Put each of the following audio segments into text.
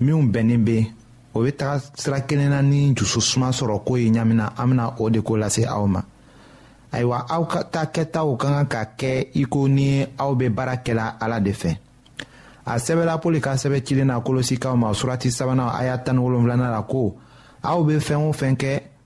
minw bɛnnen bɛ o bɛ taga sira kelen na ni dusu suma sɔrɔ ko ye ɲamina an bɛna o de ko lase aw ma ayiwa aw ka taa kɛtaw ka kan ka kɛ i ko ni aw bɛ baara kɛla ala de fɛ a sɛbɛla poli ka sɛbɛn cilen na kolosikaw ma surati sabanan a y'a tan ni wolonwulanan la ko aw bɛ fɛn o fɛn kɛ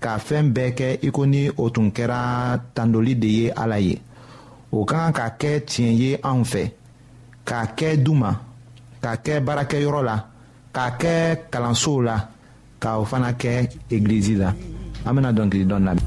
ka fɛɛn bɛɛ kɛ i ko ni o tun kɛra tandoli de ye ala ye o ka kan ka kɛ tiɲɛ ye anw fɛ k'a kɛ du ma k'a kɛ baarakɛyɔrɔ la k'a kɛ kalansow la ka o fana kɛ egilizi la an bɛna dɔnkili dɔn lamɛn.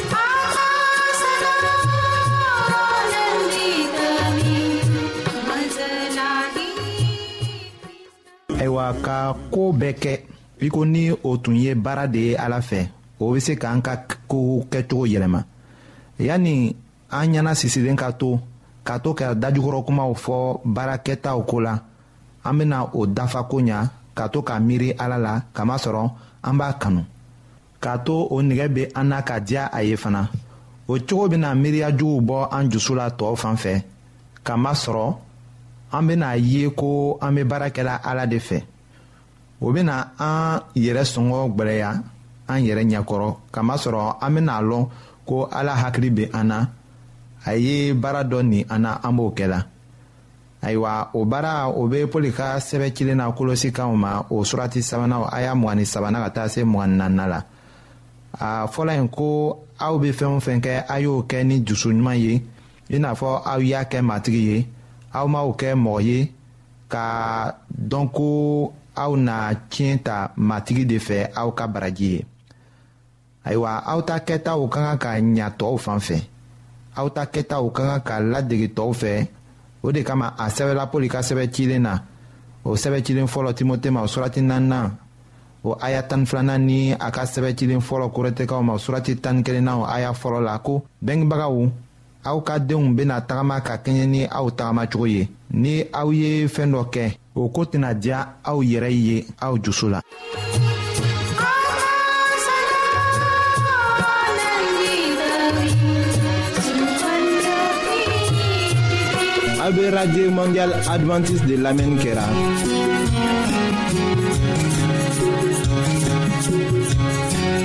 ayiwa ka ko bɛɛ kɛ i ko ni o tun ye baara de ye ala fɛ o bɛ se k'an ka kow kɛcogo yɛlɛma yanni an ɲɛna sisilen ka to ka to ka dajukɔrɔ kumaw fɔ baara kɛtaw ko la an bɛna o dafa ko ɲa ka to ka miiri ala la kamasɔrɔ an b'a kanu k'a to o nɛgɛ bɛ an na ka diya a ye fana o cogo bɛna miiriya juguw bɔ an dusu la tɔw fan fɛ k'a masɔrɔ an bɛna a ye ko an bɛ baara kɛla ala de fɛ o bɛna an yɛrɛ sɔngɔ gwɛlɛya an yɛrɛ ɲɛkɔrɔ k'a masɔrɔ an bɛna a lɔn ko ala hakili bɛ an na a ye baara dɔ nin an na an b'o kɛla ayiwa o baara o bɛ pɔli ka sɛbɛ cilen na kolosi kanw ma o surati sabanan a y'a mugan ni sabanan ka taa se mugan ni naaninan la a fɔla yen ko aw bɛ fɛn o fɛn kɛ a y'o kɛ ni dusu ɲuman ye i n'a fɔ aw y'a kɛ matigi ye aw m'aw kɛ mɔgɔ ye ka dɔn ko aw na tiɲɛ ta matigi de fɛ aw ka baraji ye ayiwa aw ta kɛtaw ka kan ka ɲa tɔw fan fɛ aw ta kɛtaw ka kan ka ladege tɔw fɛ o de kama a sɛbɛla pɔli ka sɛbɛ cilen na o sɛbɛ cilen fɔlɔ timote ma surati naaninan o aya tan filanan ni a ka sɛbɛ cilen fɔlɔ korɛtɛkaw ma surati tan ni kelenna o aya fɔlɔ la ko bɛngebagaw aw ka denw bena tagama ka kɛɲɛ ni aw tagamacogo ye ni aw ye fɛɛn dɔ kɛ o ko tɛna diya aw yɛrɛ ye aw dusu la. a bɛ radio mondial adventiste de lamɛnni kɛra.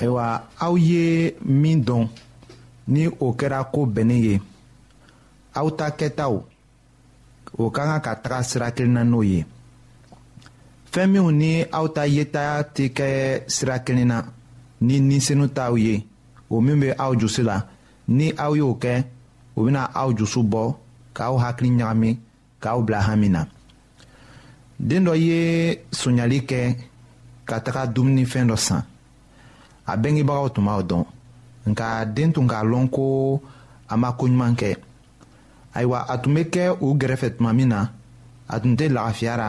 ayiwa aw ye min dɔn ni o kɛra ko bɛnnen ye aw ta kɛtaw o ka kan ka taga sira kelen na n'o ye fɛn minnu ni aw ta yeta tɛ kɛ sira kelen na ni ninsenu t'aw ye o min bɛ aw jusi la ni aw y'o kɛ o bɛna aw jusu bɔ k'aw hakili ɲagami k'aw bila hami na den dɔ ye sonyali kɛ ka taga dumunifɛn dɔ san a bɛngebagaw tun b'aw dɔn nka den tun k'a lɔn ko a ma ko ɲuman kɛ ayiwa a tun bɛ kɛ u gɛrɛfɛ tuma min na a tun tɛ lagafiyara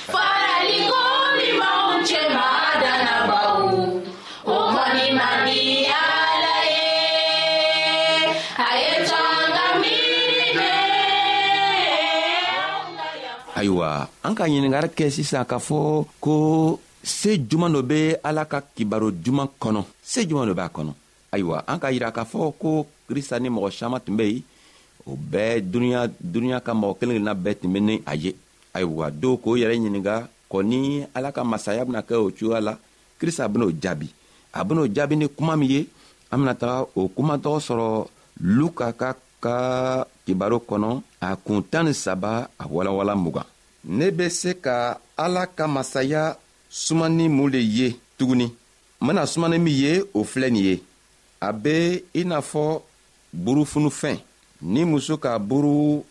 ayiwa an ka ɲiningari kɛ sisan k'a fɔ ko se juman dɔ bɛ ala ka kibaro juman kɔnɔ se juman dɔ b'a kɔnɔ ayiwa an ka yira k'a fɔ ko krista ni mɔgɔ siaman tun bɛ yen o bɛɛ duniɲa duniɲa ka mɔgɔ kelen kelenna bɛɛ tun bɛ ni a ye ayiwa do k'o yɛrɛ ɲininga kɔ ni ala ka masaya bena kɛ o cogoya la krista ben'o jaabi a ben'o jaabi ni kuma min ye an bena taga o kuma tɔgɔ sɔrɔ luka ka ka kibaro kɔnɔ a kun tan ni saba a walawala mugan ne be se ka ala ka masaya sumanni mun le ye tuguni n bena sumanni min ye o filɛ nin ye a be i n'a fɔ burufunufɛn ni muso ka buru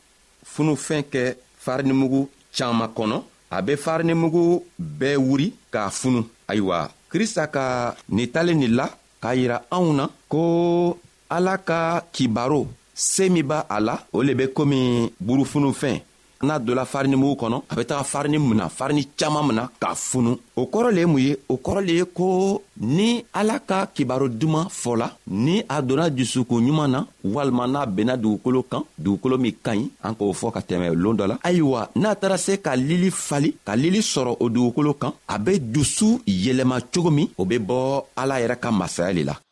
funufɛn kɛ farinimugu caman kɔnɔ a bɛ farinimugu bɛɛ wuri k'a funu ayiwa krista ka nin talen nin la k'a yira anw na ko ala ka kibaro se min b'a a la o le bɛ komi burufunufɛn n'a dola farinimugu kɔnɔ a bɛ taga farini mina farini caman mina k'a funu o kɔrɔ le ye mun ye o kɔrɔ le ye ko ni ala ka kibaru duman fɔla ni a donna dusukun ɲuman na walima n'a benna dugukolo kan dugukolo min ka ɲi an k'o fɔ ka tɛmɛ loon dɔ la ayiwa n'a taara se ka lili fali ka lili sɔrɔ o dugukolo kan a be dusu yɛlɛma cogo min o be bɔ ala yɛrɛ ka masaya le la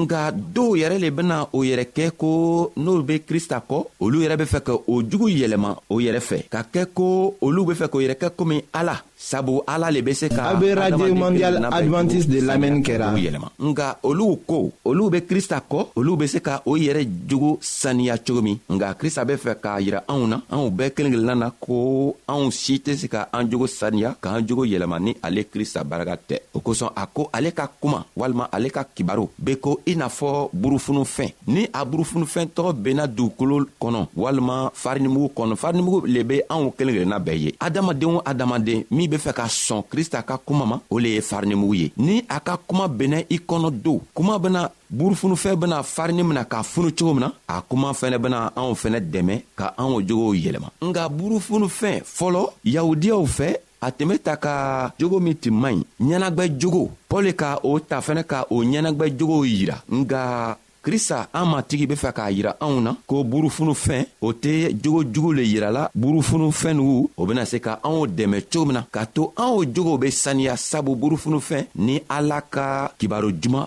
nga dɔw yɛrɛ le bena o yɛrɛ kɛ ko n'olu be krista kɔ olu yɛrɛ be fɛ ka o jugu yɛlɛma o yɛrɛ fɛ ka kɛ ko olu be fɛ k'o yɛrɛ kɛ komi ala sabu ala le be se ka a be radio mondial advantiste de lamɛnni kɛra yɛlɛma nga olu ko olu be krista kɔ olu be se ka o yɛrɛ jogo saniya cogo min nga krista be fɛ k'a yira anw na anw bɛɛ kelen kelenna na ko anw si tɛ se ka an jogo saniya k'an jogo yɛlɛma ni ale krista baraka tɛ o kosɔn a ko ale ka kuma walima ale ka kibaru be ko i n'a fɔ burufunufɛn ni a burufunufɛn tɔgɔ benna dugukolo kɔnɔ walima farinimugu kɔnɔ farinimugu le be anw kelen kelenna bɛɛ ye adamaden o adamaden min be fɛ ka sɔn krista ka kuma ma o le ye farinimugu ye ni a ka kuma benna i kɔnɔ don kuma bena burufunufɛn bena farini mina k'a funu cogo min na a kuma fɛnɛ bena anw fɛnɛ dɛmɛ ka an o jogow yɛlɛma nka burufunufɛn fɔlɔ yahudiyaw fɛ a tun be ta ka jogo min tun man ɲi ɲɛnagwɛ jogo pɔli ka o ta fɛnɛ ka o ɲɛnagwɛ jogow yira nka krista an matigi be fɛ k'a yira anw na ko burufunufɛn o tɛ jogo jugu le yirala burufunufɛn nugu o bena se ka anw dɛmɛ cogo min na k'a to anw jogow be saniya sabu burufunufɛn ni ala ka kibaro juman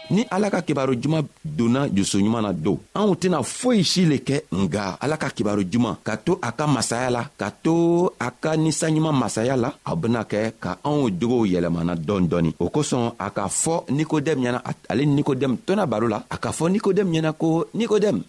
ni ala ka kibaru juman donna jusu ɲuman na don anw tɛna foyi si le kɛ nga ala ka kibaru juman ka to a ka masaya la ka to a ka ninsanɲuman masaya la a bena kɛ ka anw jogow yɛlɛmana dɔɔni dɔɔni o kosɔn a k'a fɔ nikodɛmu ɲɛna ale nikodɛmu tɔna baro la a k'a fɔ nikodɛmu ɲɛna ko nikodɛmu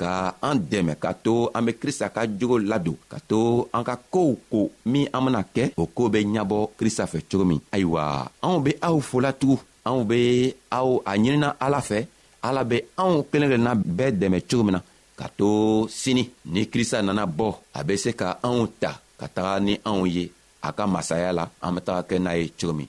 ka an dɛmɛ ka to an be krista ka jogo ladon ka to an ka koow ko min an bena kɛ o koo be ɲabɔ krista fɛ cogo min ayiwa anw be aw folatugun anw be aw a ɲinina ala fɛ ala be anw kelen kelenna bɛɛ dɛmɛ cogo min na ka to sini ni krista nana bɔ a be se ka anw ta ka taga ni anw ye a ka masaya la an be taga kɛ n'a ye cogo min